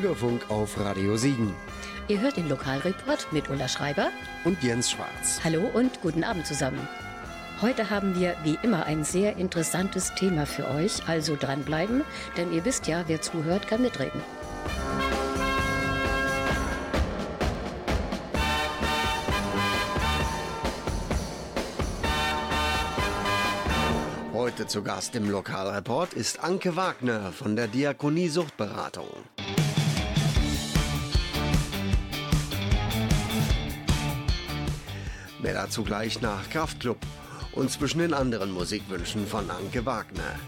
Bürgerfunk auf Radio Siegen. Ihr hört den Lokalreport mit Ulla Schreiber und Jens Schwarz. Hallo und guten Abend zusammen. Heute haben wir wie immer ein sehr interessantes Thema für euch, also dranbleiben, denn ihr wisst ja, wer zuhört, kann mitreden. Heute zu Gast im Lokalreport ist Anke Wagner von der Diakonie Suchtberatung. Mehr dazu gleich nach Kraftclub und zwischen den anderen Musikwünschen von Anke Wagner.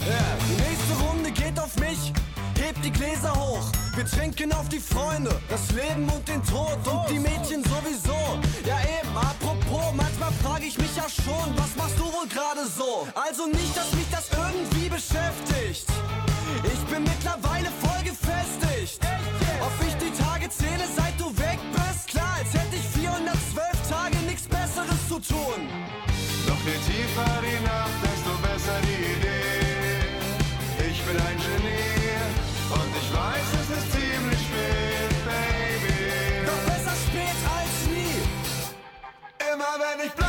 Die nächste Runde geht auf mich. Hebt die Gläser hoch. Wir trinken auf die Freunde, das Leben und den Tod und die Mädchen sowieso. Ja eben, apropos, manchmal frage ich mich ja schon, was machst du wohl gerade so? Also nicht, dass mich das irgendwie beschäftigt. Ich bin mittlerweile voll gefestigt. Ob ich die Tage zähle, seit du weg bist, hätte ich 412 Tage nichts Besseres zu tun. Doch je tiefer die Nacht, desto besser die Idee. Ich bin ein Genie und ich weiß, es ist ziemlich spät, Baby. Doch besser spät als nie. Immer wenn ich blau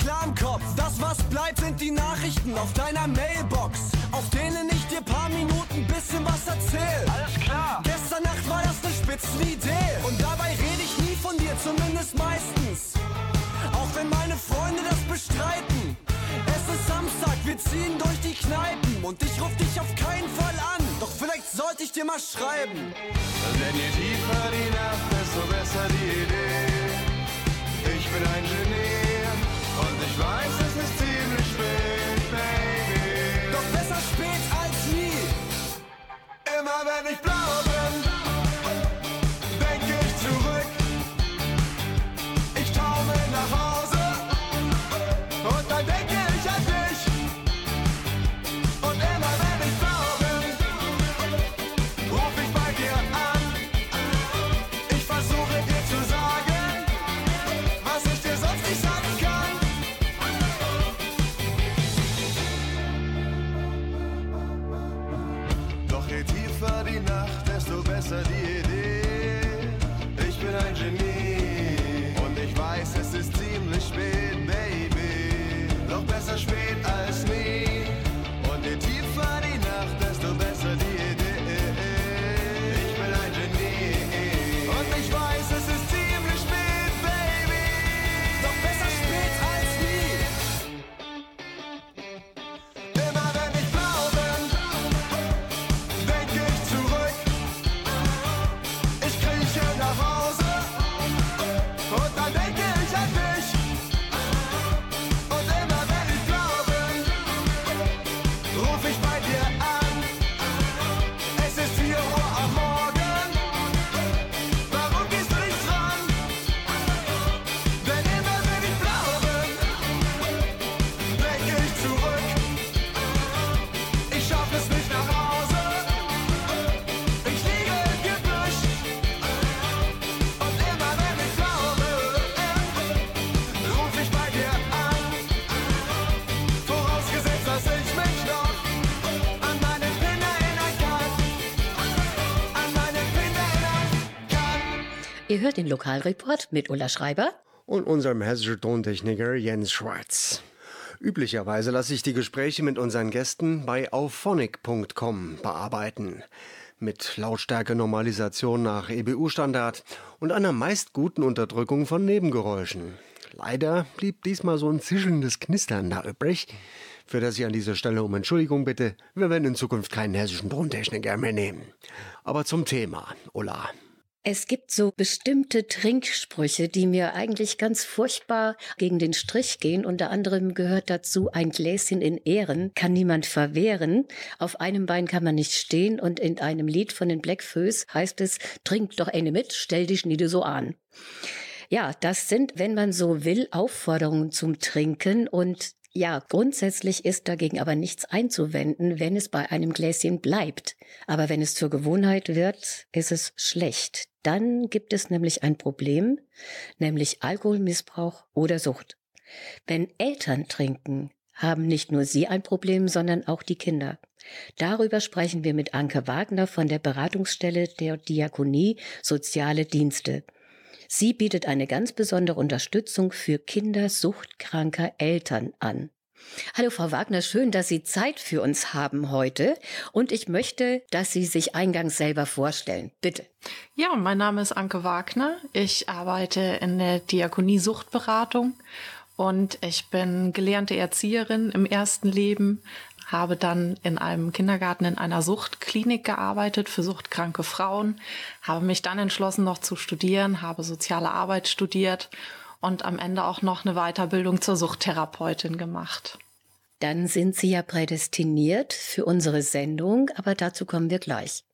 klar im Kopf. Das, was bleibt, sind die Nachrichten auf deiner Mailbox, auf denen ich dir paar Minuten bisschen was erzähl. Alles klar. Gestern Nacht war das eine Spitzenidee. Und dabei rede ich nie von dir, zumindest meistens. Auch wenn meine Freunde das bestreiten. Es ist Samstag, wir ziehen durch die Kneipen. Und ich ruf dich auf keinen Fall an. Doch vielleicht sollte ich dir mal schreiben. Denn je tiefer die Nacht, desto besser die Idee. Ich bin ein Genie ich weiß, es ist ziemlich spät, Baby. Doch besser spät als nie. Immer wenn ich blau Ihr hört den Lokalreport mit Ulla Schreiber. und unserem hessischen Tontechniker Jens Schwarz. Üblicherweise lasse ich die Gespräche mit unseren Gästen bei auphonic.com bearbeiten. Mit Lautstärke-Normalisation nach EBU-Standard und einer meist guten Unterdrückung von Nebengeräuschen. Leider blieb diesmal so ein zischelndes Knistern da übrig, für das ich an dieser Stelle um Entschuldigung bitte. Wir werden in Zukunft keinen hessischen Tontechniker mehr nehmen. Aber zum Thema, Ulla. Es gibt so bestimmte Trinksprüche, die mir eigentlich ganz furchtbar gegen den Strich gehen. Unter anderem gehört dazu, ein Gläschen in Ehren kann niemand verwehren. Auf einem Bein kann man nicht stehen und in einem Lied von den Blackfoes heißt es, trink doch eine mit, stell dich nieder so an. Ja, das sind, wenn man so will, Aufforderungen zum Trinken und ja, grundsätzlich ist dagegen aber nichts einzuwenden, wenn es bei einem Gläschen bleibt. Aber wenn es zur Gewohnheit wird, ist es schlecht. Dann gibt es nämlich ein Problem, nämlich Alkoholmissbrauch oder Sucht. Wenn Eltern trinken, haben nicht nur sie ein Problem, sondern auch die Kinder. Darüber sprechen wir mit Anke Wagner von der Beratungsstelle der Diakonie Soziale Dienste. Sie bietet eine ganz besondere Unterstützung für Kinder suchtkranker Eltern an. Hallo Frau Wagner, schön, dass Sie Zeit für uns haben heute. Und ich möchte, dass Sie sich eingangs selber vorstellen. Bitte. Ja, mein Name ist Anke Wagner. Ich arbeite in der Diakonie Suchtberatung und ich bin gelernte Erzieherin im ersten Leben, habe dann in einem Kindergarten in einer Suchtklinik gearbeitet für suchtkranke Frauen, habe mich dann entschlossen, noch zu studieren, habe soziale Arbeit studiert und am Ende auch noch eine Weiterbildung zur Suchttherapeutin gemacht. Dann sind Sie ja prädestiniert für unsere Sendung, aber dazu kommen wir gleich.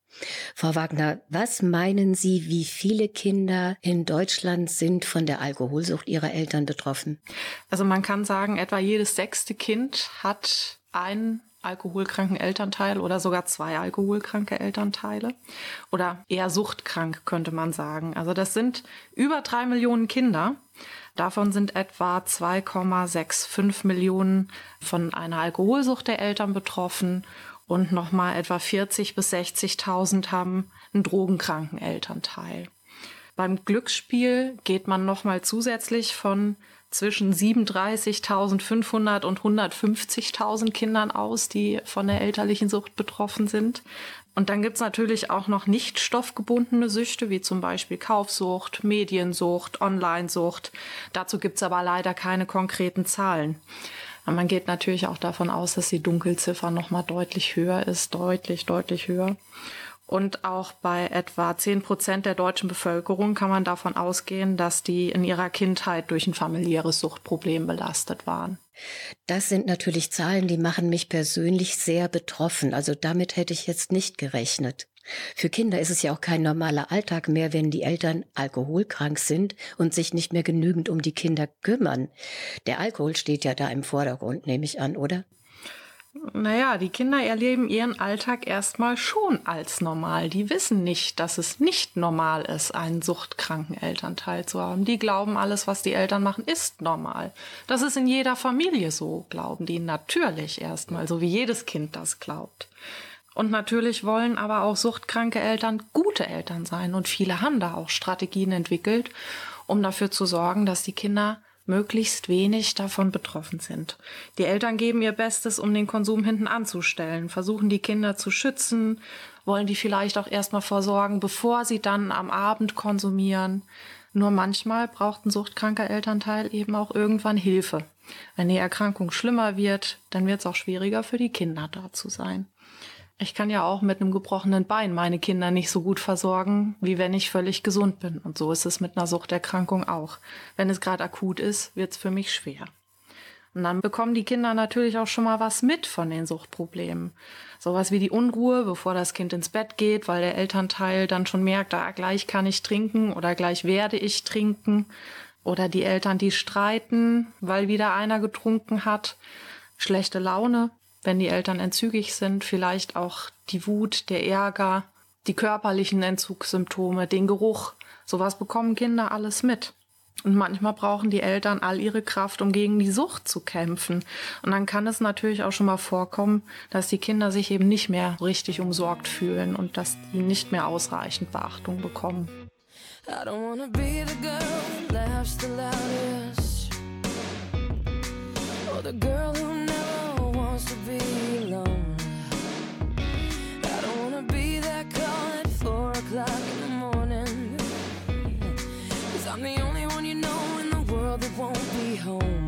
Frau Wagner, was meinen Sie, wie viele Kinder in Deutschland sind von der Alkoholsucht ihrer Eltern betroffen? Also man kann sagen, etwa jedes sechste Kind hat einen alkoholkranken Elternteil oder sogar zwei alkoholkranke Elternteile oder eher suchtkrank könnte man sagen. Also das sind über drei Millionen Kinder. Davon sind etwa 2,65 Millionen von einer Alkoholsucht der Eltern betroffen und nochmal etwa 40 bis 60.000 haben einen drogenkranken Elternteil. Beim Glücksspiel geht man nochmal zusätzlich von zwischen 37.500 und 150.000 Kindern aus, die von der elterlichen Sucht betroffen sind. Und dann gibt's natürlich auch noch nicht stoffgebundene Süchte, wie zum Beispiel Kaufsucht, Mediensucht, Onlinesucht. Dazu gibt's aber leider keine konkreten Zahlen. Man geht natürlich auch davon aus, dass die Dunkelziffer nochmal deutlich höher ist, deutlich, deutlich höher. Und auch bei etwa 10 Prozent der deutschen Bevölkerung kann man davon ausgehen, dass die in ihrer Kindheit durch ein familiäres Suchtproblem belastet waren. Das sind natürlich Zahlen, die machen mich persönlich sehr betroffen. Also damit hätte ich jetzt nicht gerechnet. Für Kinder ist es ja auch kein normaler Alltag mehr, wenn die Eltern alkoholkrank sind und sich nicht mehr genügend um die Kinder kümmern. Der Alkohol steht ja da im Vordergrund, nehme ich an, oder? Naja, die Kinder erleben ihren Alltag erstmal schon als normal. Die wissen nicht, dass es nicht normal ist, einen suchtkranken Elternteil zu haben. Die glauben, alles, was die Eltern machen, ist normal. Das ist in jeder Familie so, glauben die natürlich erstmal, so wie jedes Kind das glaubt. Und natürlich wollen aber auch suchtkranke Eltern gute Eltern sein. Und viele haben da auch Strategien entwickelt, um dafür zu sorgen, dass die Kinder möglichst wenig davon betroffen sind. Die Eltern geben ihr Bestes, um den Konsum hinten anzustellen, versuchen die Kinder zu schützen, wollen die vielleicht auch erstmal versorgen, bevor sie dann am Abend konsumieren. Nur manchmal braucht ein suchtkranker Elternteil eben auch irgendwann Hilfe. Wenn die Erkrankung schlimmer wird, dann wird es auch schwieriger für die Kinder da zu sein. Ich kann ja auch mit einem gebrochenen Bein meine Kinder nicht so gut versorgen, wie wenn ich völlig gesund bin. Und so ist es mit einer Suchterkrankung auch. Wenn es gerade akut ist, wird es für mich schwer. Und dann bekommen die Kinder natürlich auch schon mal was mit von den Suchtproblemen. Sowas wie die Unruhe, bevor das Kind ins Bett geht, weil der Elternteil dann schon merkt, ah, gleich kann ich trinken oder gleich werde ich trinken. Oder die Eltern, die streiten, weil wieder einer getrunken hat. Schlechte Laune, wenn die Eltern entzügig sind, vielleicht auch die Wut, der Ärger, die körperlichen Entzugssymptome, den Geruch. Sowas bekommen Kinder alles mit. Und manchmal brauchen die Eltern all ihre Kraft, um gegen die Sucht zu kämpfen. Und dann kann es natürlich auch schon mal vorkommen, dass die Kinder sich eben nicht mehr richtig umsorgt fühlen und dass die nicht mehr ausreichend Beachtung bekommen. I don't wanna be the girl who laughs the loudest. Or the girl who in the world that won't be home.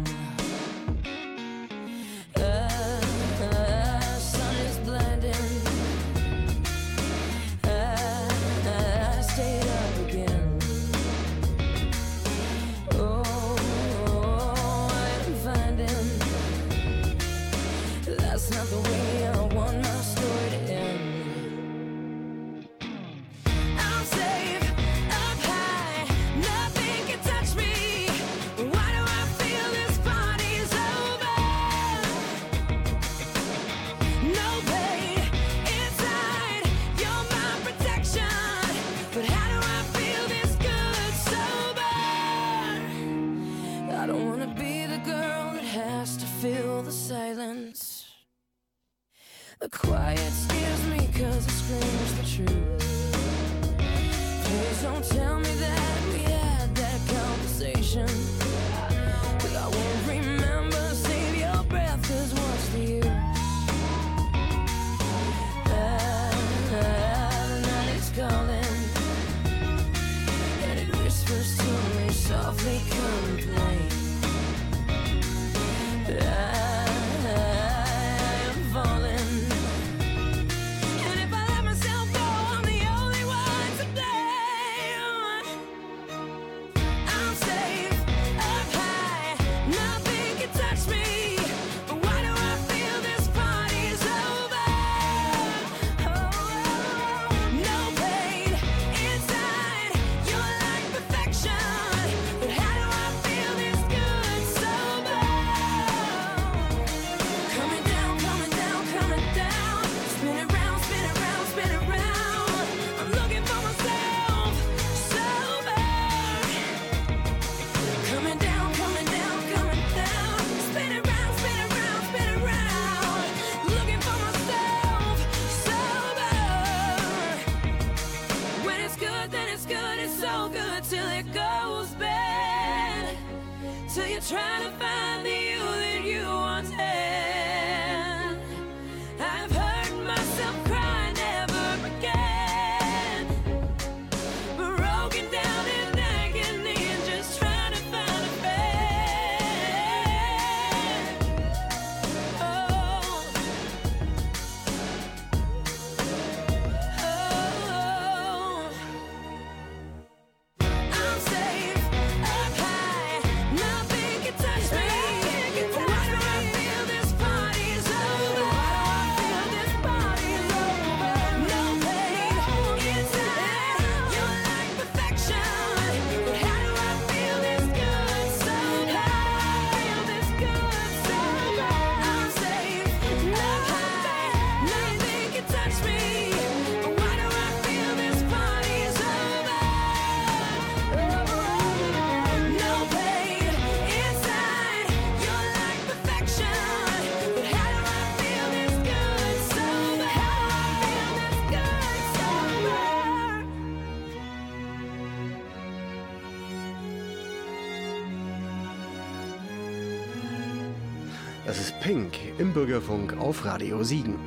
Pink im Bürgerfunk auf Radio Siegen.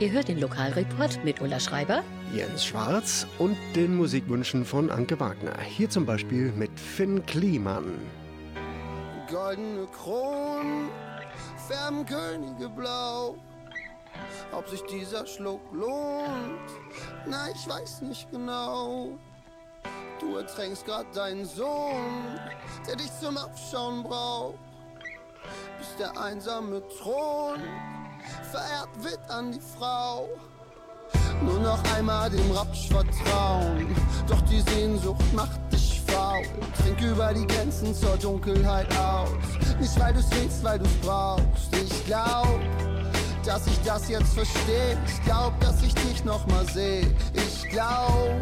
Ihr hört den Lokalreport mit Ulla Schreiber. Jens Schwarz und den Musikwünschen von Anke Wagner. Hier zum Beispiel mit Finn Kliman. Goldene Kronen färben Könige blau. Ob sich dieser Schluck lohnt, na, ich weiß nicht genau. Du ertränkst grad deinen Sohn, der dich zum Abschauen braucht. Bis der einsame Thron verehrt wird an die Frau. Nur noch einmal dem Rapsch vertrauen, doch die Sehnsucht macht dich faul. Trink über die Grenzen zur Dunkelheit aus. Nicht weil du's willst, weil du's brauchst. Ich glaub, dass ich das jetzt verstehe. Ich glaub, dass ich dich noch mal sehe. Ich glaub,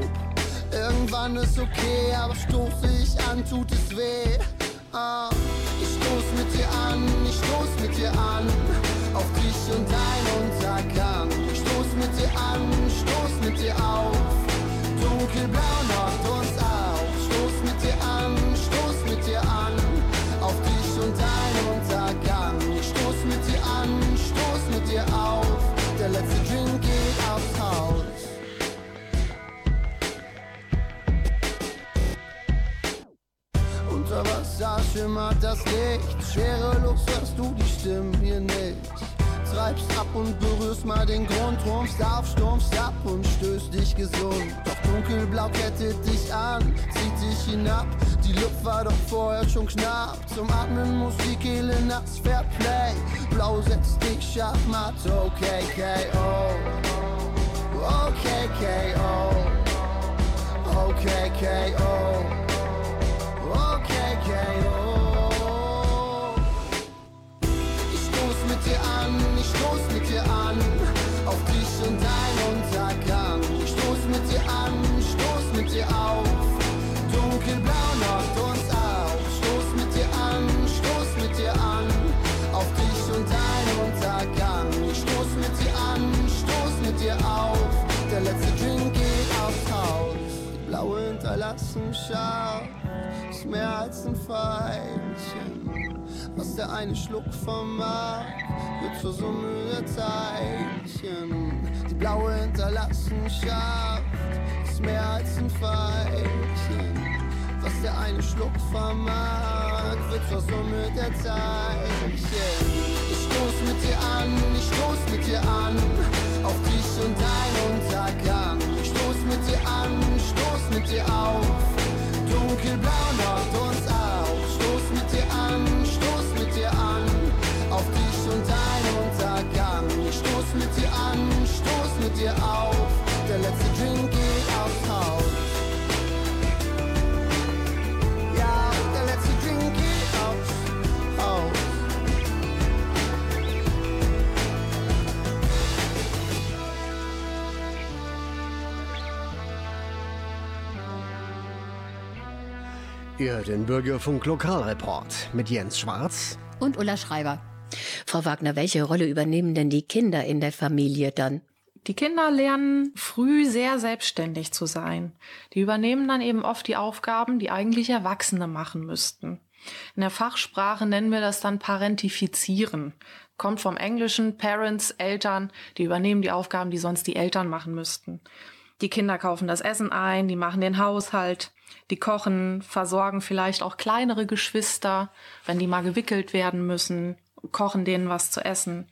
irgendwann ist okay, aber stoße ich an, tut es weh. Ich stoß mit dir an, ich stoß mit dir an. Auf dich und dein Untergang. Ich stoß mit dir an, stoß mit dir auf. Dunkelblau macht uns auf. Stoß mit dir an, stoß mit dir an. Auf dich und dein Untergang. Ich stoß mit dir an, stoß mit dir auf. Wasser schimmert das Licht. Schwerelos hörst du die Stimmen hier nicht. treibst ab und berührst mal den Grund, rumpfst auf, stumpfst ab und stößt dich gesund. Doch dunkelblau kettet dich an, zieht dich hinab. Die Luft war doch vorher schon knapp. Zum Atmen muss die Kehle nass, Fair Play. Blau setzt dich Schachmatt, okay, KO. Okay, KO. Okay, KO. Blaue hinterlassen scharf. Ist mehr als ein Pfeilchen. Was der eine Schluck vermag, wird zur Summe der Teilchen. Die blaue hinterlassen Schaft ist mehr als ein Pfeilchen. Was der eine Schluck vermag, wird zur Summe der Teilchen. Ich stoß mit dir an, ich stoß mit dir an, auf dich und dein Untergang. Stoß mit dir an, stoß mit dir auf. Dunkelblau macht uns auf. Stoß mit dir an, stoß mit dir an. Auf dich und dein Untergang. Stoß mit dir an, stoß mit dir auf. Der letzte Drink geht aufs Haus. Ja, Ihr den Bürgerfunk Lokalreport mit Jens Schwarz. Und Ulla Schreiber. Frau Wagner, welche Rolle übernehmen denn die Kinder in der Familie dann? Die Kinder lernen früh sehr selbstständig zu sein. Die übernehmen dann eben oft die Aufgaben, die eigentlich Erwachsene machen müssten. In der Fachsprache nennen wir das dann Parentifizieren. Kommt vom Englischen Parents, Eltern, die übernehmen die Aufgaben, die sonst die Eltern machen müssten. Die Kinder kaufen das Essen ein, die machen den Haushalt, die kochen, versorgen vielleicht auch kleinere Geschwister, wenn die mal gewickelt werden müssen, kochen denen was zu essen.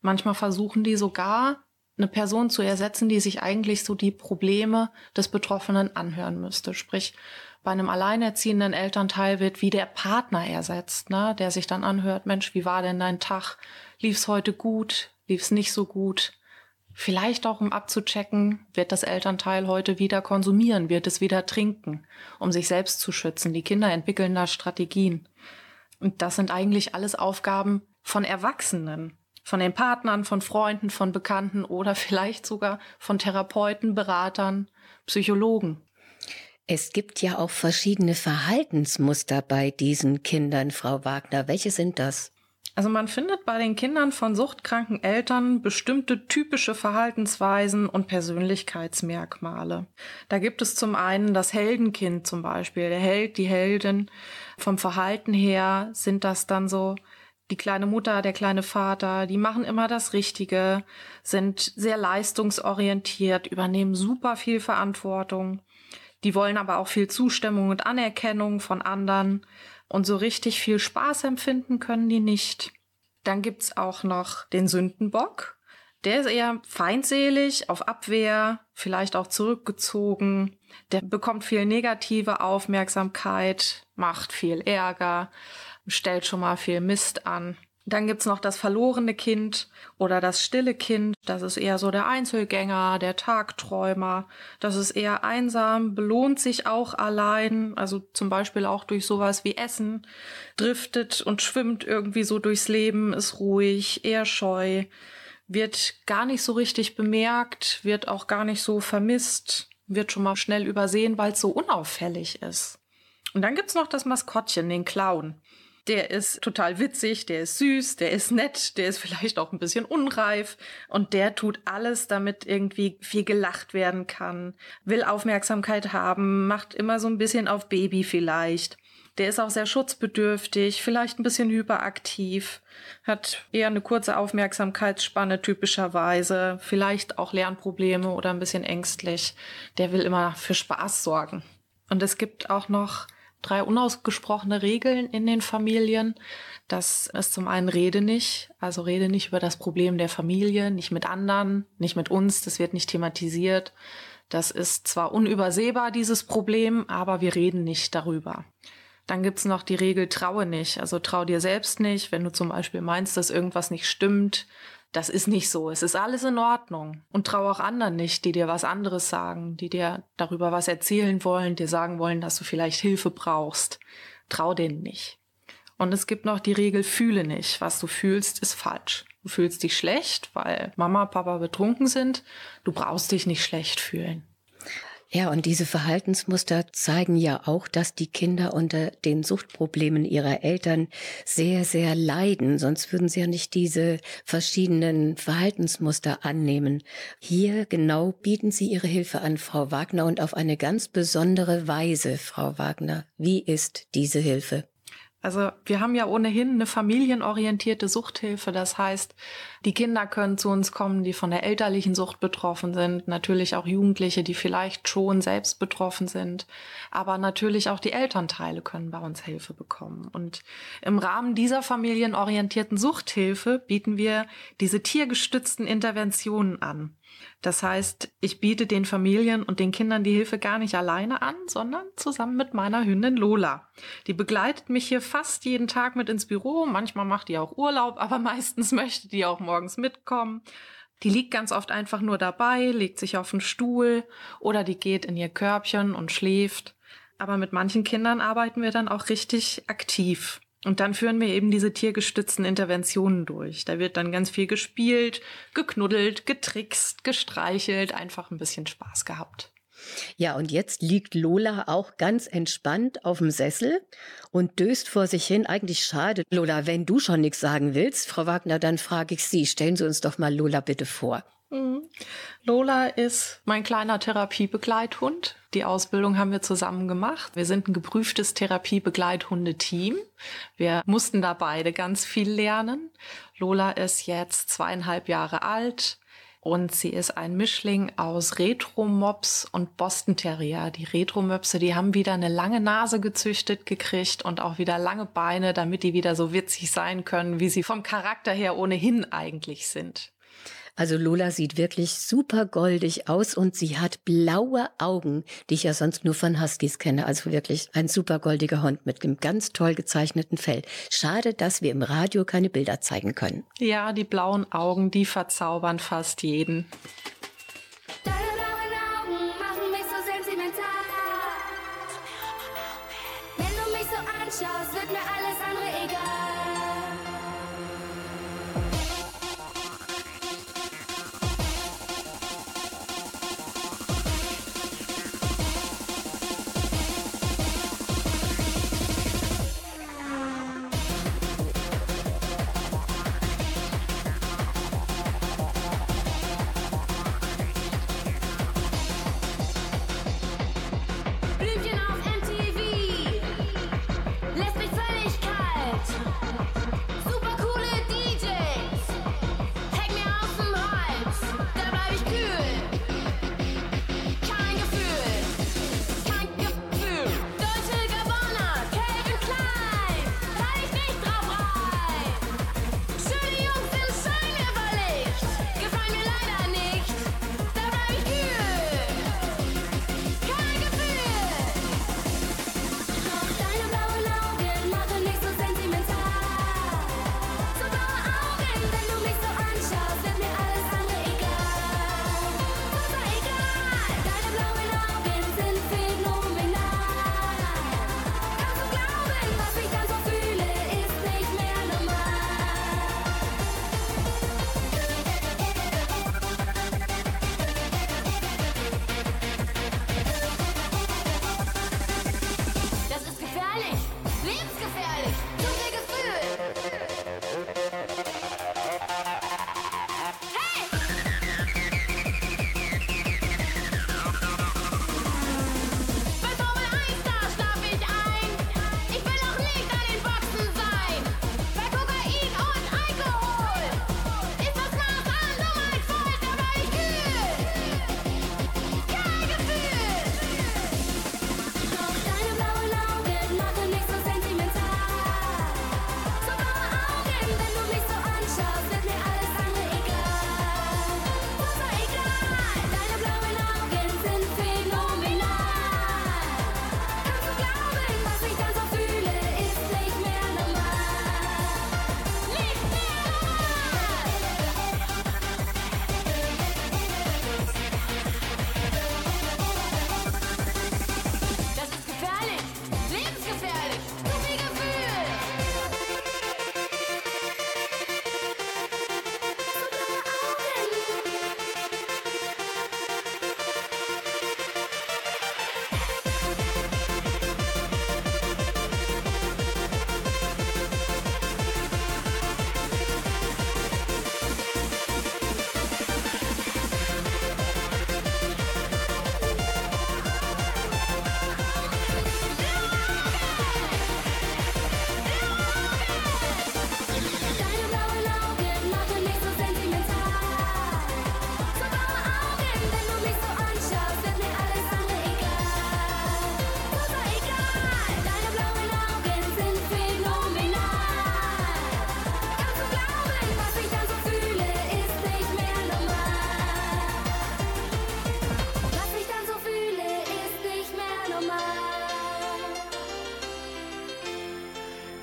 Manchmal versuchen die sogar, eine Person zu ersetzen, die sich eigentlich so die Probleme des Betroffenen anhören müsste. Sprich, bei einem alleinerziehenden Elternteil wird wie der Partner ersetzt, ne? der sich dann anhört, Mensch, wie war denn dein Tag? Lief's heute gut? Lief's nicht so gut? Vielleicht auch, um abzuchecken, wird das Elternteil heute wieder konsumieren, wird es wieder trinken, um sich selbst zu schützen. Die Kinder entwickeln da Strategien. Und das sind eigentlich alles Aufgaben von Erwachsenen, von den Partnern, von Freunden, von Bekannten oder vielleicht sogar von Therapeuten, Beratern, Psychologen. Es gibt ja auch verschiedene Verhaltensmuster bei diesen Kindern, Frau Wagner. Welche sind das? Also man findet bei den Kindern von suchtkranken Eltern bestimmte typische Verhaltensweisen und Persönlichkeitsmerkmale. Da gibt es zum einen das Heldenkind zum Beispiel, der Held, die Heldin. Vom Verhalten her sind das dann so die kleine Mutter, der kleine Vater, die machen immer das Richtige, sind sehr leistungsorientiert, übernehmen super viel Verantwortung. Die wollen aber auch viel Zustimmung und Anerkennung von anderen. Und so richtig viel Spaß empfinden können die nicht. Dann gibt's auch noch den Sündenbock. Der ist eher feindselig, auf Abwehr, vielleicht auch zurückgezogen. Der bekommt viel negative Aufmerksamkeit, macht viel Ärger, stellt schon mal viel Mist an. Dann gibt's noch das verlorene Kind oder das stille Kind. Das ist eher so der Einzelgänger, der Tagträumer. Das ist eher einsam, belohnt sich auch allein, also zum Beispiel auch durch sowas wie Essen, driftet und schwimmt irgendwie so durchs Leben, ist ruhig, eher scheu, wird gar nicht so richtig bemerkt, wird auch gar nicht so vermisst, wird schon mal schnell übersehen, weil es so unauffällig ist. Und dann gibt's noch das Maskottchen, den Clown. Der ist total witzig, der ist süß, der ist nett, der ist vielleicht auch ein bisschen unreif und der tut alles, damit irgendwie viel gelacht werden kann, will Aufmerksamkeit haben, macht immer so ein bisschen auf Baby vielleicht. Der ist auch sehr schutzbedürftig, vielleicht ein bisschen hyperaktiv, hat eher eine kurze Aufmerksamkeitsspanne typischerweise, vielleicht auch Lernprobleme oder ein bisschen ängstlich. Der will immer für Spaß sorgen. Und es gibt auch noch drei unausgesprochene Regeln in den Familien. Das ist zum einen Rede nicht, also rede nicht über das Problem der Familie, nicht mit anderen, nicht mit uns, das wird nicht thematisiert. Das ist zwar unübersehbar, dieses Problem, aber wir reden nicht darüber. Dann gibt's noch die Regel traue nicht. Also trau dir selbst nicht, wenn du zum Beispiel meinst, dass irgendwas nicht stimmt. Das ist nicht so. Es ist alles in Ordnung. Und trau auch anderen nicht, die dir was anderes sagen, die dir darüber was erzählen wollen, dir sagen wollen, dass du vielleicht Hilfe brauchst. Trau denen nicht. Und es gibt noch die Regel fühle nicht. Was du fühlst, ist falsch. Du fühlst dich schlecht, weil Mama, Papa betrunken sind. Du brauchst dich nicht schlecht fühlen. Ja, und diese Verhaltensmuster zeigen ja auch, dass die Kinder unter den Suchtproblemen ihrer Eltern sehr, sehr leiden. Sonst würden sie ja nicht diese verschiedenen Verhaltensmuster annehmen. Hier genau bieten Sie Ihre Hilfe an, Frau Wagner, und auf eine ganz besondere Weise, Frau Wagner. Wie ist diese Hilfe? Also wir haben ja ohnehin eine familienorientierte Suchthilfe. Das heißt, die Kinder können zu uns kommen, die von der elterlichen Sucht betroffen sind. Natürlich auch Jugendliche, die vielleicht schon selbst betroffen sind. Aber natürlich auch die Elternteile können bei uns Hilfe bekommen. Und im Rahmen dieser familienorientierten Suchthilfe bieten wir diese tiergestützten Interventionen an. Das heißt, ich biete den Familien und den Kindern die Hilfe gar nicht alleine an, sondern zusammen mit meiner Hündin Lola. Die begleitet mich hier fast jeden Tag mit ins Büro. Manchmal macht die auch Urlaub, aber meistens möchte die auch morgens mitkommen. Die liegt ganz oft einfach nur dabei, legt sich auf den Stuhl oder die geht in ihr Körbchen und schläft. Aber mit manchen Kindern arbeiten wir dann auch richtig aktiv. Und dann führen wir eben diese tiergestützten Interventionen durch. Da wird dann ganz viel gespielt, geknuddelt, getrickst, gestreichelt, einfach ein bisschen Spaß gehabt. Ja, und jetzt liegt Lola auch ganz entspannt auf dem Sessel und döst vor sich hin. Eigentlich schade. Lola, wenn du schon nichts sagen willst, Frau Wagner, dann frage ich Sie. Stellen Sie uns doch mal Lola bitte vor. Mhm. Lola ist mein kleiner Therapiebegleithund. Die Ausbildung haben wir zusammen gemacht. Wir sind ein geprüftes Therapiebegleithundeteam. Wir mussten da beide ganz viel lernen. Lola ist jetzt zweieinhalb Jahre alt und sie ist ein Mischling aus Retro-Mops und Boston Terrier. Die Retro-Möpse, die haben wieder eine lange Nase gezüchtet gekriegt und auch wieder lange Beine, damit die wieder so witzig sein können, wie sie vom Charakter her ohnehin eigentlich sind. Also Lola sieht wirklich super goldig aus und sie hat blaue Augen, die ich ja sonst nur von Huskies kenne. Also wirklich ein super goldiger Hund mit einem ganz toll gezeichneten Fell. Schade, dass wir im Radio keine Bilder zeigen können. Ja, die blauen Augen, die verzaubern fast jeden.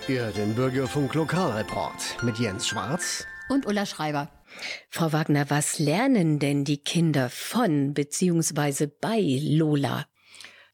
Ihr den Bürgerfunk Lokalreport mit Jens Schwarz. Und Ulla Schreiber. Frau Wagner, was lernen denn die Kinder von bzw. bei Lola?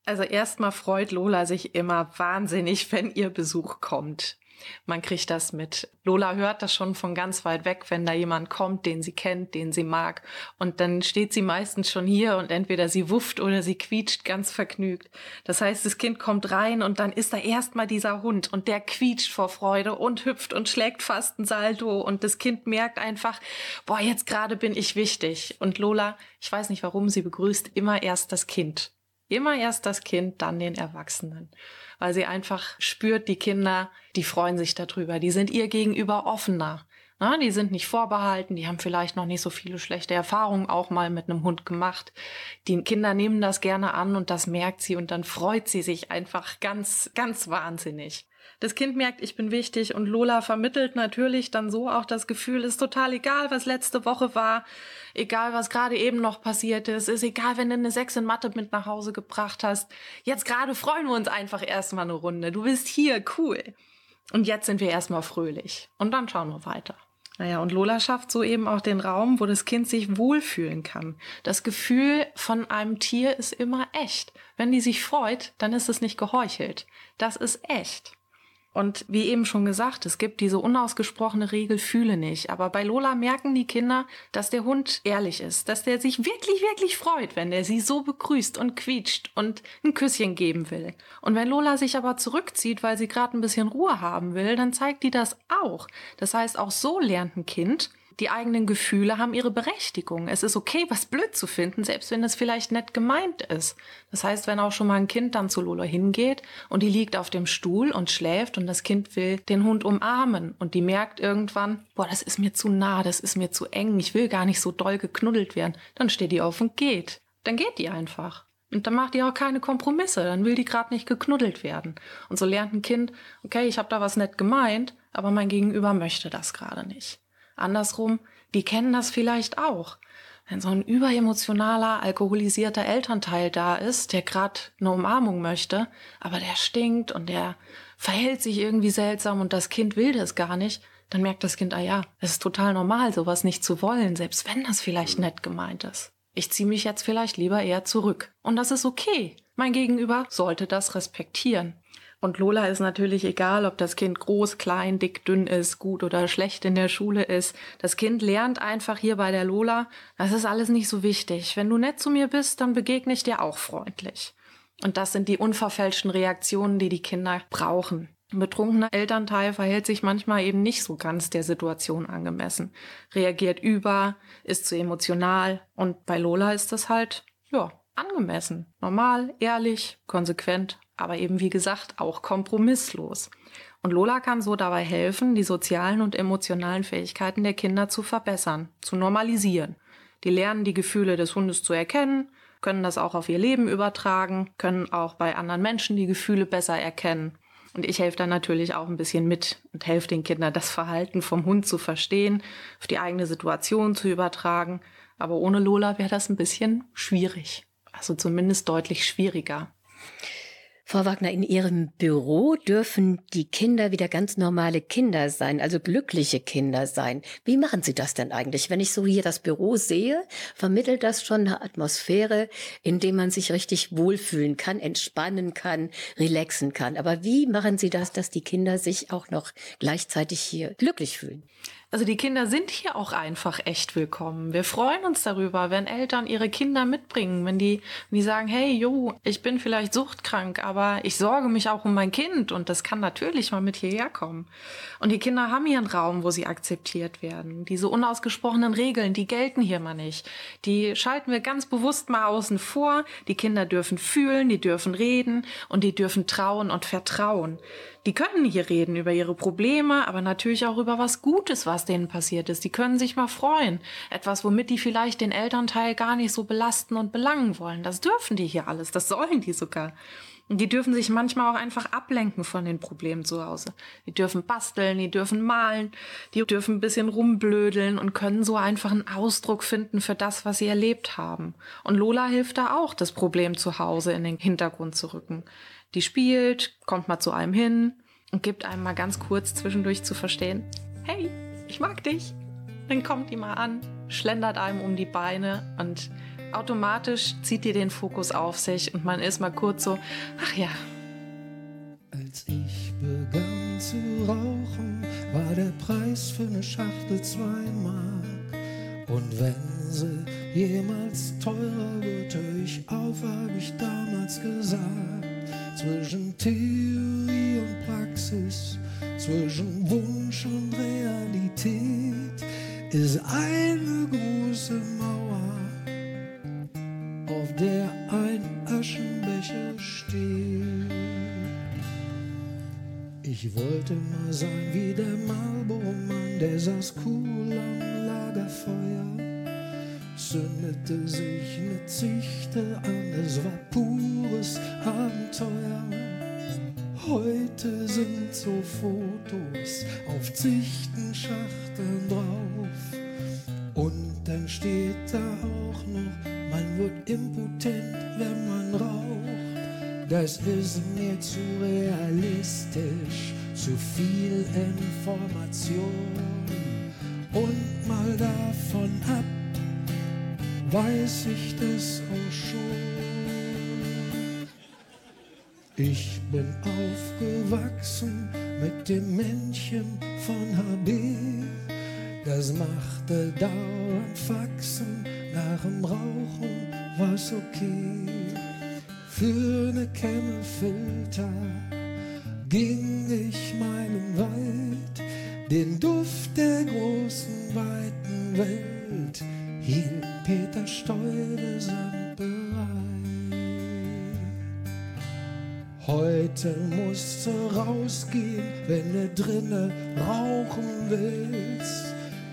Also erstmal freut Lola sich immer wahnsinnig, wenn ihr Besuch kommt. Man kriegt das mit. Lola hört das schon von ganz weit weg, wenn da jemand kommt, den sie kennt, den sie mag. Und dann steht sie meistens schon hier und entweder sie wufft oder sie quietscht ganz vergnügt. Das heißt, das Kind kommt rein und dann ist da erstmal dieser Hund und der quietscht vor Freude und hüpft und schlägt fast ein Salto und das Kind merkt einfach, boah, jetzt gerade bin ich wichtig. Und Lola, ich weiß nicht warum, sie begrüßt immer erst das Kind. Immer erst das Kind, dann den Erwachsenen. Weil sie einfach spürt, die Kinder, die freuen sich darüber. Die sind ihr gegenüber offener. Na, die sind nicht vorbehalten, die haben vielleicht noch nicht so viele schlechte Erfahrungen auch mal mit einem Hund gemacht. Die Kinder nehmen das gerne an und das merkt sie und dann freut sie sich einfach ganz, ganz wahnsinnig. Das Kind merkt, ich bin wichtig und Lola vermittelt natürlich dann so auch das Gefühl, ist total egal, was letzte Woche war, egal, was gerade eben noch passiert ist, ist egal, wenn du eine Sechs in Mathe mit nach Hause gebracht hast. Jetzt gerade freuen wir uns einfach erstmal eine Runde. Du bist hier, cool. Und jetzt sind wir erstmal fröhlich. Und dann schauen wir weiter. Naja, und Lola schafft so eben auch den Raum, wo das Kind sich wohlfühlen kann. Das Gefühl von einem Tier ist immer echt. Wenn die sich freut, dann ist es nicht geheuchelt. Das ist echt. Und wie eben schon gesagt, es gibt diese unausgesprochene Regel, fühle nicht. Aber bei Lola merken die Kinder, dass der Hund ehrlich ist, dass der sich wirklich, wirklich freut, wenn er sie so begrüßt und quietscht und ein Küsschen geben will. Und wenn Lola sich aber zurückzieht, weil sie gerade ein bisschen Ruhe haben will, dann zeigt die das auch. Das heißt, auch so lernt ein Kind, die eigenen Gefühle haben ihre Berechtigung. Es ist okay, was blöd zu finden, selbst wenn es vielleicht nett gemeint ist. Das heißt, wenn auch schon mal ein Kind dann zu Lola hingeht und die liegt auf dem Stuhl und schläft und das Kind will den Hund umarmen und die merkt irgendwann, boah, das ist mir zu nah, das ist mir zu eng, ich will gar nicht so doll geknuddelt werden, dann steht die auf und geht. Dann geht die einfach. Und dann macht die auch keine Kompromisse, dann will die gerade nicht geknuddelt werden. Und so lernt ein Kind, okay, ich habe da was nett gemeint, aber mein Gegenüber möchte das gerade nicht. Andersrum, die kennen das vielleicht auch. Wenn so ein überemotionaler, alkoholisierter Elternteil da ist, der gerade eine Umarmung möchte, aber der stinkt und der verhält sich irgendwie seltsam und das Kind will das gar nicht, dann merkt das Kind, ah ja, es ist total normal, sowas nicht zu wollen, selbst wenn das vielleicht nett gemeint ist. Ich ziehe mich jetzt vielleicht lieber eher zurück. Und das ist okay. Mein Gegenüber sollte das respektieren. Und Lola ist natürlich egal, ob das Kind groß, klein, dick, dünn ist, gut oder schlecht in der Schule ist. Das Kind lernt einfach hier bei der Lola, das ist alles nicht so wichtig. Wenn du nett zu mir bist, dann begegne ich dir auch freundlich. Und das sind die unverfälschten Reaktionen, die die Kinder brauchen. Ein betrunkener Elternteil verhält sich manchmal eben nicht so ganz der Situation angemessen, reagiert über, ist zu emotional und bei Lola ist das halt, ja, angemessen, normal, ehrlich, konsequent, aber eben wie gesagt auch kompromisslos. Und Lola kann so dabei helfen, die sozialen und emotionalen Fähigkeiten der Kinder zu verbessern, zu normalisieren. Die lernen die Gefühle des Hundes zu erkennen, können das auch auf ihr Leben übertragen, können auch bei anderen Menschen die Gefühle besser erkennen. Und ich helfe dann natürlich auch ein bisschen mit und helfe den Kindern, das Verhalten vom Hund zu verstehen, auf die eigene Situation zu übertragen. Aber ohne Lola wäre das ein bisschen schwierig. Also zumindest deutlich schwieriger. Frau Wagner, in Ihrem Büro dürfen die Kinder wieder ganz normale Kinder sein, also glückliche Kinder sein. Wie machen Sie das denn eigentlich? Wenn ich so hier das Büro sehe, vermittelt das schon eine Atmosphäre, in der man sich richtig wohlfühlen kann, entspannen kann, relaxen kann. Aber wie machen Sie das, dass die Kinder sich auch noch gleichzeitig hier glücklich fühlen? Also die Kinder sind hier auch einfach echt willkommen. Wir freuen uns darüber, wenn Eltern ihre Kinder mitbringen, wenn die, wenn die sagen, hey, jo, ich bin vielleicht suchtkrank, aber ich sorge mich auch um mein Kind und das kann natürlich mal mit hierher kommen. Und die Kinder haben einen Raum, wo sie akzeptiert werden. Diese unausgesprochenen Regeln, die gelten hier mal nicht. Die schalten wir ganz bewusst mal außen vor. Die Kinder dürfen fühlen, die dürfen reden und die dürfen trauen und vertrauen. Die können hier reden über ihre Probleme, aber natürlich auch über was Gutes, was denen passiert ist. Die können sich mal freuen. Etwas, womit die vielleicht den Elternteil gar nicht so belasten und belangen wollen. Das dürfen die hier alles. Das sollen die sogar. Und die dürfen sich manchmal auch einfach ablenken von den Problemen zu Hause. Die dürfen basteln, die dürfen malen, die dürfen ein bisschen rumblödeln und können so einfach einen Ausdruck finden für das, was sie erlebt haben. Und Lola hilft da auch, das Problem zu Hause in den Hintergrund zu rücken. Die spielt, kommt mal zu einem hin und gibt einem mal ganz kurz zwischendurch zu verstehen, hey, ich mag dich. Dann kommt die mal an, schlendert einem um die Beine und automatisch zieht die den Fokus auf sich und man ist mal kurz so, ach ja, Als ich begann zu rauchen, war der Preis für eine Schachtel zwei Mark. Und wenn sie jemals teurer wird, hör ich auf, hab ich damals gesagt. Zwischen Theorie und Praxis, zwischen Wunsch und Realität ist eine große Mauer, auf der ein Aschenbecher steht. Ich wollte mal sein wie der Marlboro-Mann, der saß cool am Lagerfeuer, zündete sich eine Zichte an, es war pures Abenteuer. Heute sind so Fotos auf Zichtenschachteln drauf. Und dann steht da auch noch, man wird impotent, wenn man raucht. Das ist mir zu realistisch, zu viel Information. Und mal davon ab, weiß ich das auch schon. Ich bin aufgewachsen mit dem Männchen von HB. Das machte dauernd Faxen, nach dem Rauchen war's okay. Für ne Camelfilter ging ich meinen Wald, den Duft der großen, weiten Welt hielt Peter Stuyvesant bereit. Heute musst du rausgehen, wenn du drinne rauchen willst.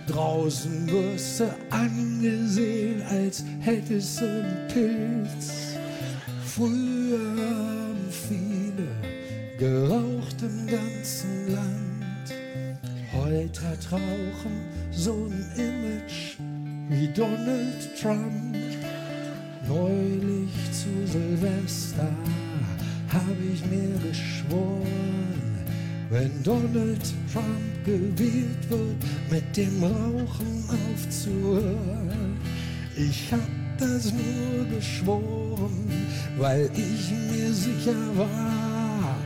Draußen wirst du angesehen, als hättest du einen Pilz. Früher haben viele geraucht im ganzen Land. Heute hat Rauchen so ein Image wie Donald Trump. Neulich zu Silvester habe ich mir geschworen, wenn Donald Trump gewählt wird, mit dem Rauchen aufzuhören. Ich hab das nur geschworen, weil ich mir sicher war,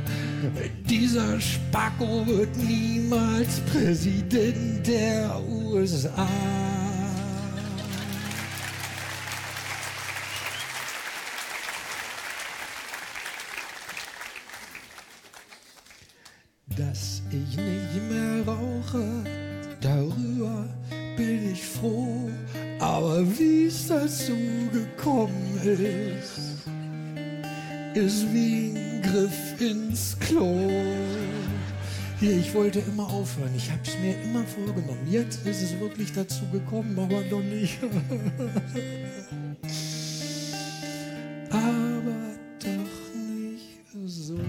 dieser Spacko wird niemals Präsident der USA. Wollte immer aufhören. Ich habe es mir immer vorgenommen. Jetzt ist es wirklich dazu gekommen, aber noch nicht. aber doch nicht so.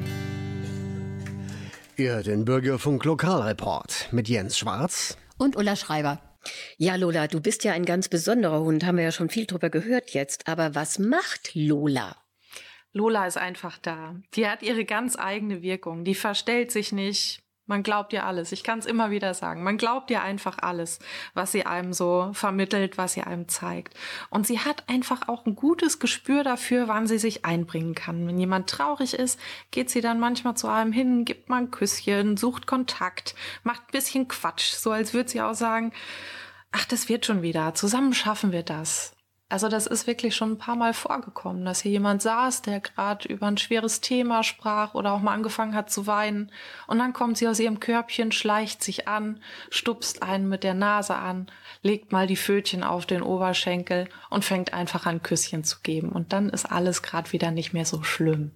Ihr den Bürgerfunk Lokalreport mit Jens Schwarz. Und Ulla Schreiber. Ja, Lola, du bist ja ein ganz besonderer Hund, haben wir ja schon viel drüber gehört jetzt. Aber was macht Lola? Lola ist einfach da. Die hat ihre ganz eigene Wirkung. Die verstellt sich nicht. Man glaubt ihr alles. Ich kann es immer wieder sagen. Man glaubt ihr einfach alles, was sie einem so vermittelt, was sie einem zeigt. Und sie hat einfach auch ein gutes Gespür dafür, wann sie sich einbringen kann. Wenn jemand traurig ist, geht sie dann manchmal zu einem hin, gibt mal ein Küsschen, sucht Kontakt, macht ein bisschen Quatsch, so als würde sie auch sagen, ach, das wird schon wieder. Zusammen schaffen wir das. Also das ist wirklich schon ein paar Mal vorgekommen, dass hier jemand saß, der gerade über ein schweres Thema sprach oder auch mal angefangen hat zu weinen. Und dann kommt sie aus ihrem Körbchen, schleicht sich an, stupst einen mit der Nase an, legt mal die Fötchen auf den Oberschenkel und fängt einfach an, Küsschen zu geben. Und dann ist alles gerade wieder nicht mehr so schlimm.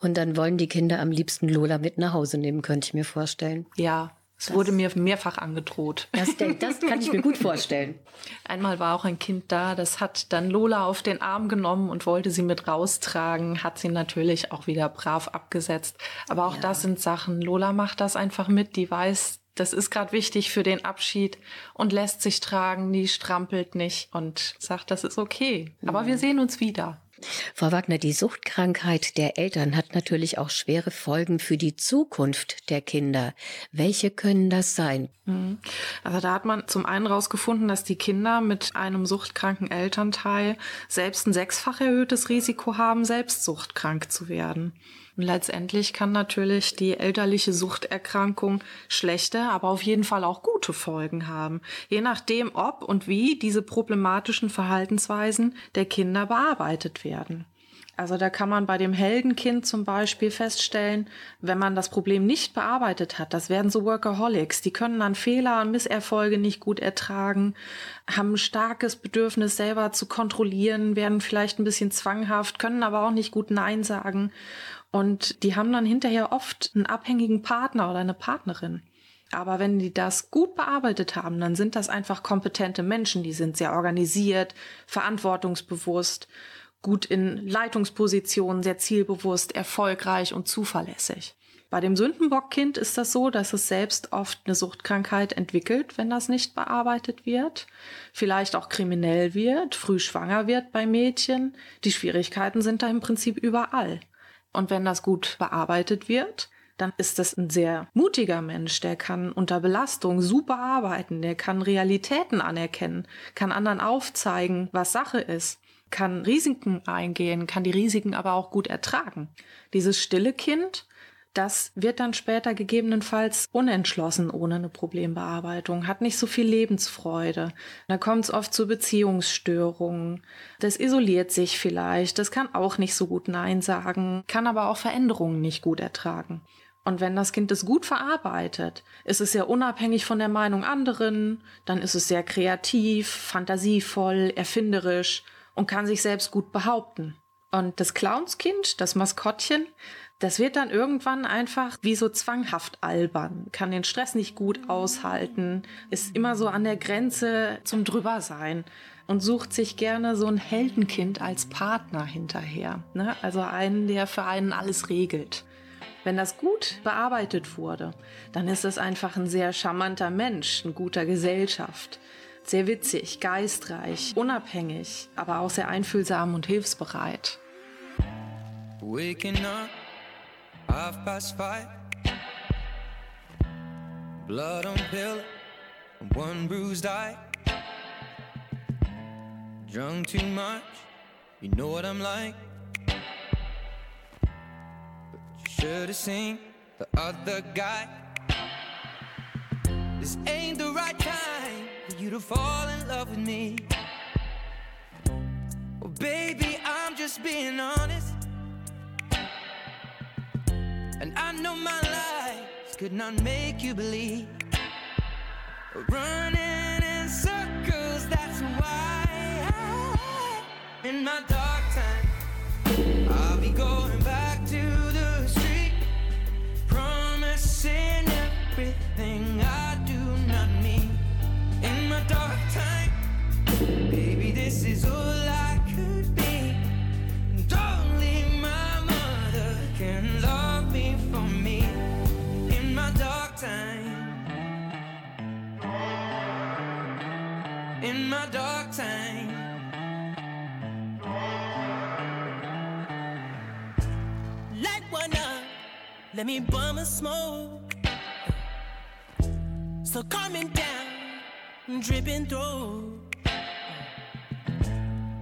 Und dann wollen die Kinder am liebsten Lola mit nach Hause nehmen, könnte ich mir vorstellen. Ja, es wurde mir mehrfach angedroht. Das, das kann ich mir gut vorstellen. Einmal war auch ein Kind da, das hat dann Lola auf den Arm genommen und wollte sie mit raustragen, hat sie natürlich auch wieder brav abgesetzt. Aber auch das sind Sachen, Lola macht das einfach mit, die weiß, das ist gerade wichtig für den Abschied und lässt sich tragen, die strampelt nicht und sagt, das ist okay. Aber wir sehen uns wieder. Frau Wagner, die Suchtkrankheit der Eltern hat natürlich auch schwere Folgen für die Zukunft der Kinder. Welche können das sein? Mhm. Also da hat man zum einen rausgefunden, dass die Kinder mit einem suchtkranken Elternteil selbst ein sechsfach erhöhtes Risiko haben, selbst suchtkrank zu werden. Und letztendlich kann natürlich die elterliche Suchterkrankung schlechte, aber auf jeden Fall auch gute Folgen haben. Je nachdem, ob und wie diese problematischen Verhaltensweisen der Kinder bearbeitet werden. Also da kann man bei dem Heldenkind zum Beispiel feststellen, wenn man das Problem nicht bearbeitet hat, das werden so Workaholics, die können dann Fehler und Misserfolge nicht gut ertragen, haben ein starkes Bedürfnis selber zu kontrollieren, werden vielleicht ein bisschen zwanghaft, können aber auch nicht gut Nein sagen. Und die haben dann hinterher oft einen abhängigen Partner oder eine Partnerin. Aber wenn die das gut bearbeitet haben, dann sind das einfach kompetente Menschen, die sind sehr organisiert, verantwortungsbewusst, gut in Leitungspositionen, sehr zielbewusst, erfolgreich und zuverlässig. Bei dem Sündenbockkind ist das so, dass es selbst oft eine Suchtkrankheit entwickelt, wenn das nicht bearbeitet wird. Vielleicht auch kriminell wird, früh schwanger wird bei Mädchen. Die Schwierigkeiten sind da im Prinzip überall. Und wenn das gut bearbeitet wird, dann ist das ein sehr mutiger Mensch, der kann unter Belastung super arbeiten, der kann Realitäten anerkennen, kann anderen aufzeigen, was Sache ist, kann Risiken eingehen, kann die Risiken aber auch gut ertragen. Dieses stille Kind, das wird dann später gegebenenfalls unentschlossen ohne eine Problembearbeitung, hat nicht so viel Lebensfreude. Da kommt es oft zu Beziehungsstörungen. Das isoliert sich vielleicht, das kann auch nicht so gut Nein sagen, kann aber auch Veränderungen nicht gut ertragen. Und wenn das Kind es gut verarbeitet, ist es sehr unabhängig von der Meinung anderen, dann ist es sehr kreativ, fantasievoll, erfinderisch und kann sich selbst gut behaupten. Und das Clownskind, das Maskottchen, das wird dann irgendwann einfach wie so zwanghaft albern, kann den Stress nicht gut aushalten, ist immer so an der Grenze zum Drübersein und sucht sich gerne so ein Heldenkind als Partner hinterher. Ne? Also einen, der für einen alles regelt. Wenn das gut bearbeitet wurde, dann ist es einfach ein sehr charmanter Mensch, ein guter Gesellschaft. Sehr witzig, geistreich, unabhängig, aber auch sehr einfühlsam und hilfsbereit. Waking up, half past five. Blood on pillow, one bruised eye. Drunk too much, you know what I'm like. But you should have seen the other guy. This ain't the right time for you to fall in love with me. Well, baby, I'm just being honest. And I know my lies could not make you believe. Running in circles, that's why in my dark time, I'll be going back to the street, promising everything I do not need. In my dark time, baby, this is all let me bum a smoke. So coming down, dripping through.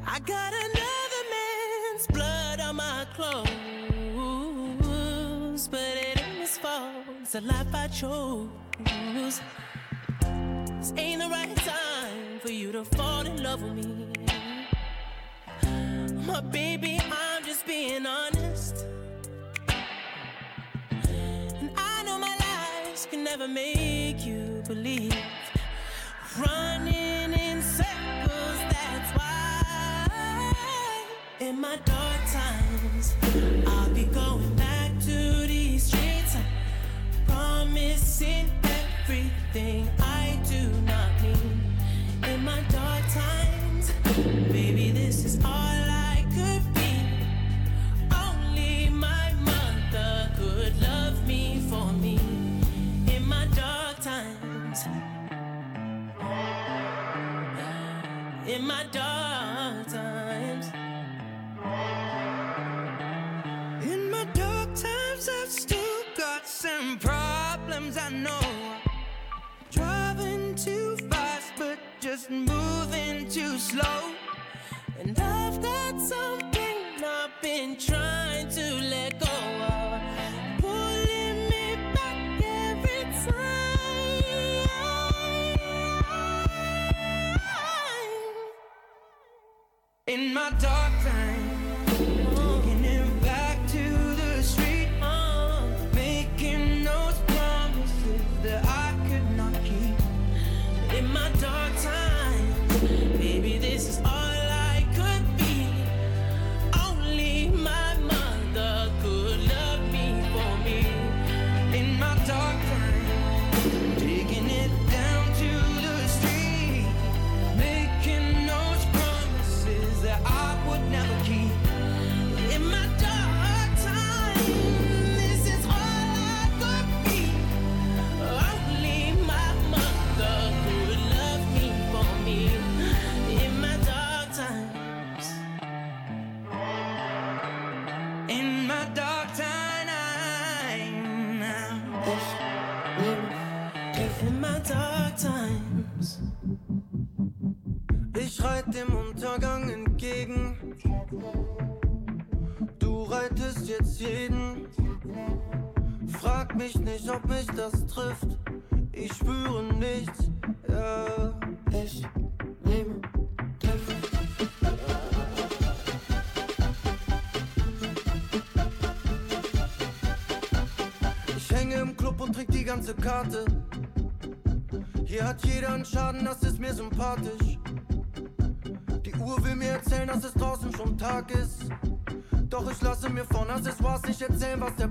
I got another man's blood on my clothes, but it ain't his fault. It's the life I chose. This ain't the right time for you to fall in love with me. My baby, I'm just being honest. Can never make you believe. Running in circles, that's why. In my dark times, I'll be going back to these streets. Promising everything my dark mich nicht, ob mich das trifft. Ich spüre nichts. Ja, ich nehme Ich hänge im Club und trink die ganze Karte. Hier hat jeder einen Schaden, das ist mir sympathisch. Die Uhr will mir erzählen, dass es draußen schon Tag ist. Doch ich lasse mir von Accessoires nicht erzählen, was der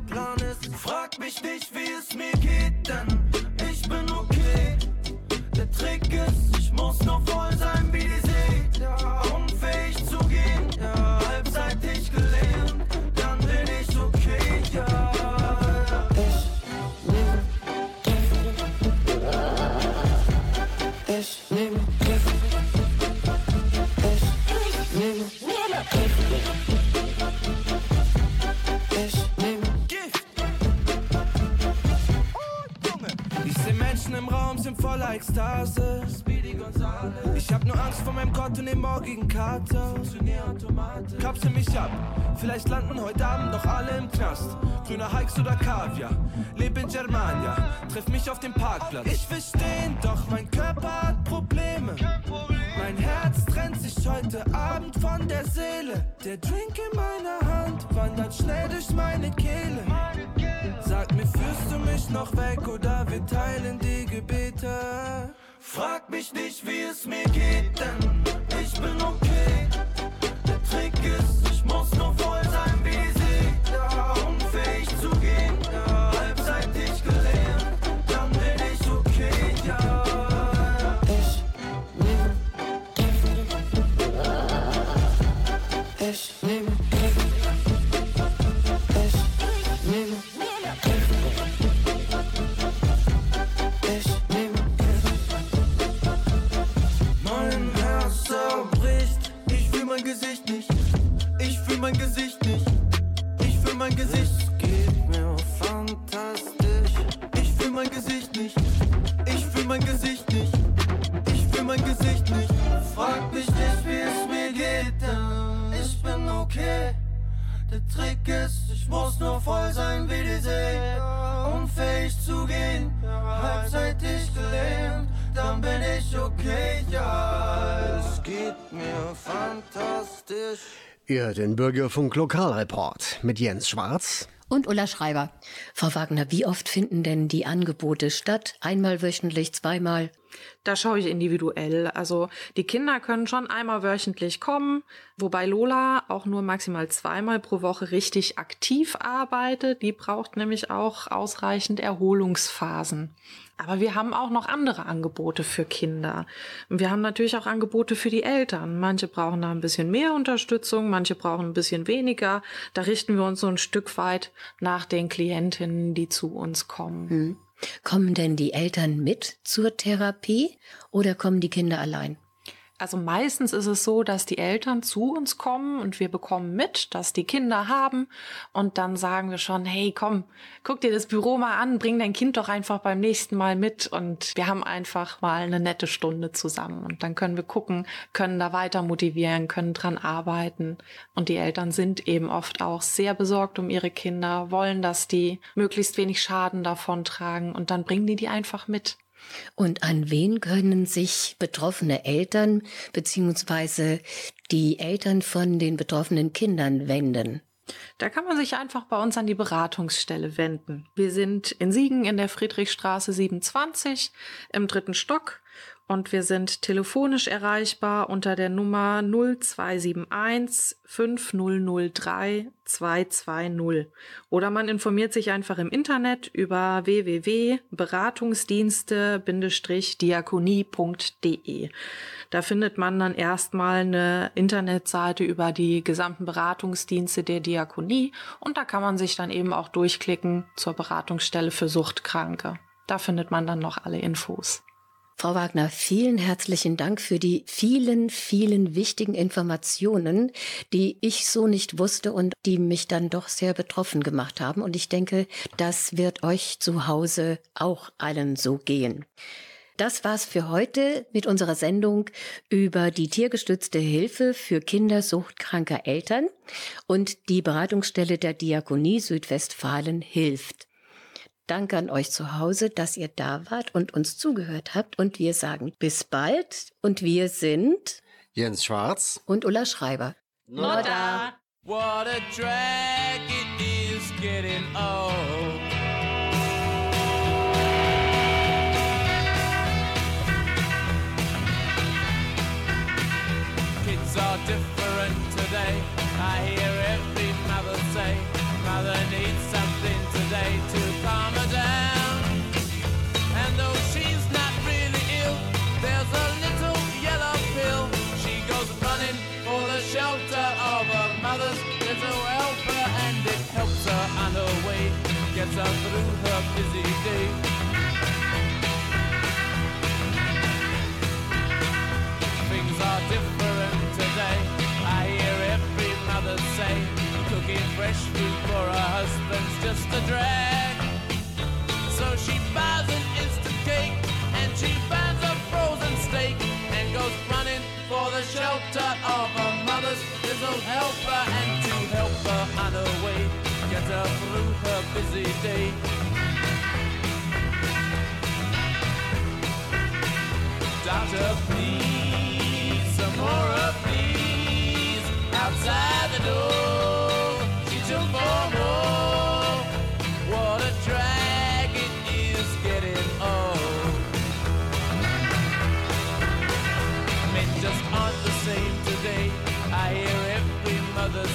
Menschen im Raum, sind voller Ekstase. Ich hab nur Angst vor meinem Gott und dem morgigen Kater. Kapsel mich ab, vielleicht landen heute Abend noch alle im Knast. Grüner Hikes oder Kaviar, leb in Germania, treff mich auf dem Parkplatz. Ich will stehen, doch mein Körper hat Probleme. Mein Herz trennt sich heute Abend von der Seele. Der Drink in meiner Hand wandert schnell durch meine Kehle. Sag mir, führst du mich noch weg oder wir teilen die Gebete? Frag mich nicht, wie es mir geht, denn ich bin okay. Der Trick ist, ich muss nur voll sein wie See. Ja, unfähig zu gehen, ja, halbseitig gelähmt. Dann bin ich okay, ja. Ich nehme Ich nehme Ich Trick ist, ich muss nur voll sein wie die See. Unfähig zu gehen, halbseitig gelähmt, dann bin ich okay, ja. Es geht mir fantastisch. Ihr den Bürgerfunk Lokalreport mit Jens Schwarz. Und Ulla Schreiber. Frau Wagner, wie oft finden denn die Angebote statt? Einmal wöchentlich, zweimal? Da schaue ich individuell. Also die Kinder können schon einmal wöchentlich kommen, wobei Lola auch nur maximal zweimal pro Woche richtig aktiv arbeitet. Die braucht nämlich auch ausreichend Erholungsphasen. Aber wir haben auch noch andere Angebote für Kinder. Wir haben natürlich auch Angebote für die Eltern. Manche brauchen da ein bisschen mehr Unterstützung, manche brauchen ein bisschen weniger. Da richten wir uns so ein Stück weit nach den Klientinnen, die zu uns kommen. Hm. Kommen denn die Eltern mit zur Therapie oder kommen die Kinder allein? Also meistens ist es so, dass die Eltern zu uns kommen und wir bekommen mit, dass die Kinder haben. Und dann sagen wir schon, hey, komm, guck dir das Büro mal an, bring dein Kind doch einfach beim nächsten Mal mit. Und wir haben einfach mal eine nette Stunde zusammen. Und dann können wir gucken, können da weiter motivieren, können dran arbeiten. Und die Eltern sind eben oft auch sehr besorgt um ihre Kinder, wollen, dass die möglichst wenig Schaden davon tragen. Und dann bringen die die einfach mit. Und an wen können sich betroffene Eltern beziehungsweise die Eltern von den betroffenen Kindern wenden? Da kann man sich einfach bei uns an die Beratungsstelle wenden. Wir sind in Siegen in der Friedrichstraße 27 im dritten Stock und wir sind telefonisch erreichbar unter der Nummer 0271 5003 220. Oder man informiert sich einfach im Internet über www.beratungsdienste-diakonie.de. Da findet man dann erstmal eine Internetseite über die gesamten Beratungsdienste der Diakonie und da kann man sich dann eben auch durchklicken zur Beratungsstelle für Suchtkranke. Da findet man dann noch alle Infos. Frau Wagner, vielen herzlichen Dank für die vielen, vielen wichtigen Informationen, die ich so nicht wusste und die mich dann doch sehr betroffen gemacht haben. Und ich denke, das wird euch zu Hause auch allen so gehen. Das war's für heute mit unserer Sendung über die tiergestützte Hilfe für kindersuchtkranker Eltern und die Beratungsstelle der Diakonie Südwestfalen hilft. Danke an euch zu Hause, dass ihr da wart und uns zugehört habt. Und wir sagen bis bald. Und wir sind Jens Schwarz. und Ulla Schreiber. Nodda. What a drag it is getting old. Kids are different just a drag. So she buys an instant cake and she buys a frozen steak and goes running for the shelter of her mother's little helper and to help her on her way, get her through her busy day. Doctor, please,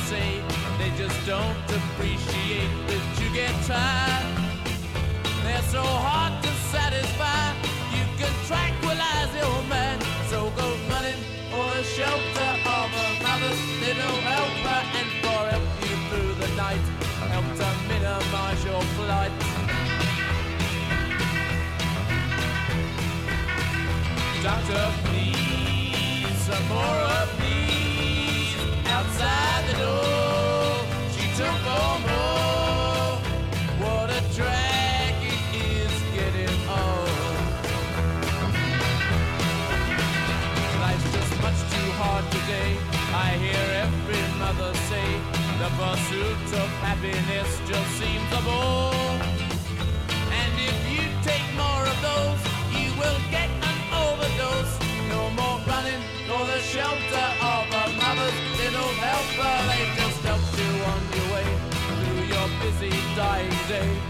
say they just don't appreciate that you get tired. They're so hard to satisfy. You can tranquilize your mind. So go running for the shelter of a mother's little helper and for help you through the night. Help to minimize your flight. Doctor, please, some more pursuit of happiness just seems a bore. And if you take more of those, you will get an overdose. No more running for the shelter of a mother's little helper. They just help you on your way through your busy dying day.